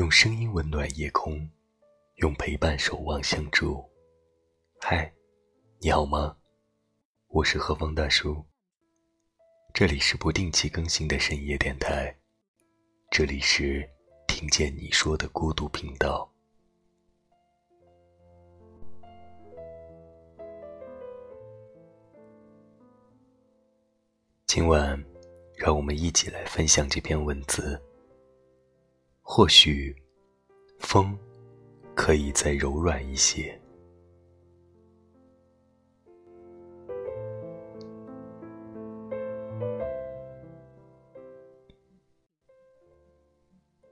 用声音温暖夜空，用陪伴守望相助。嗨，你好吗？我是何方大叔。这里是不定期更新的深夜电台，这里是听见你说的孤独频道。今晚，让我们一起来分享这篇文字。或许，风可以再柔软一些。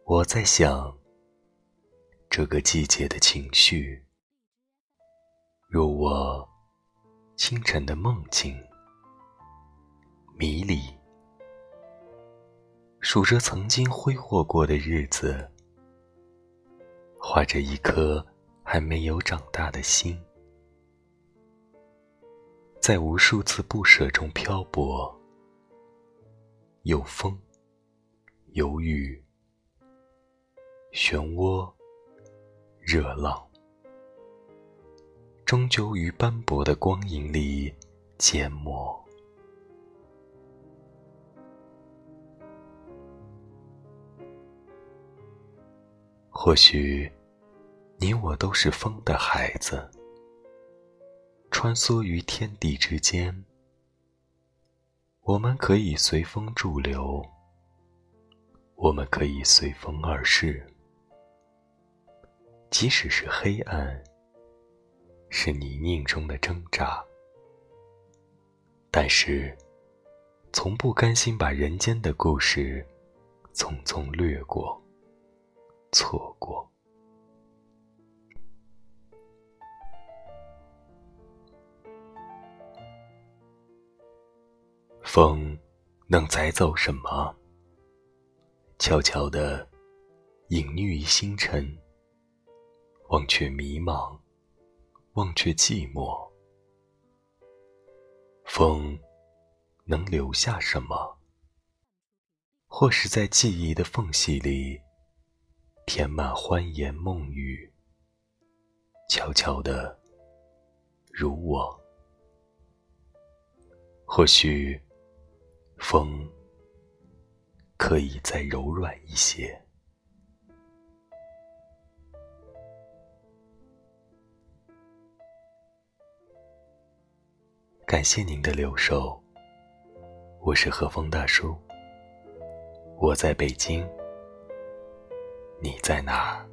我在想，这个季节的情绪，如我清晨的梦境。迷离，数着曾经挥霍过的日子，画着一颗还没有长大的心，在无数次不舍中漂泊，有风，有雨，漩涡，热浪，终究于斑驳的光影里缄默。或许，你我都是风的孩子，穿梭于天地之间。我们可以随风驻留，我们可以随风而逝。即使是黑暗，是泥泞中的挣扎，但是，从不甘心把人间的故事匆匆掠过。错过，风能载走什么？悄悄的隐匿于星辰，忘却迷茫，忘却寂寞。风能留下什么？或是在记忆的缝隙里？填满欢言梦语，悄悄的，如我。或许，风可以再柔软一些。感谢您的留守，我是和风大叔，我在北京。你在哪儿？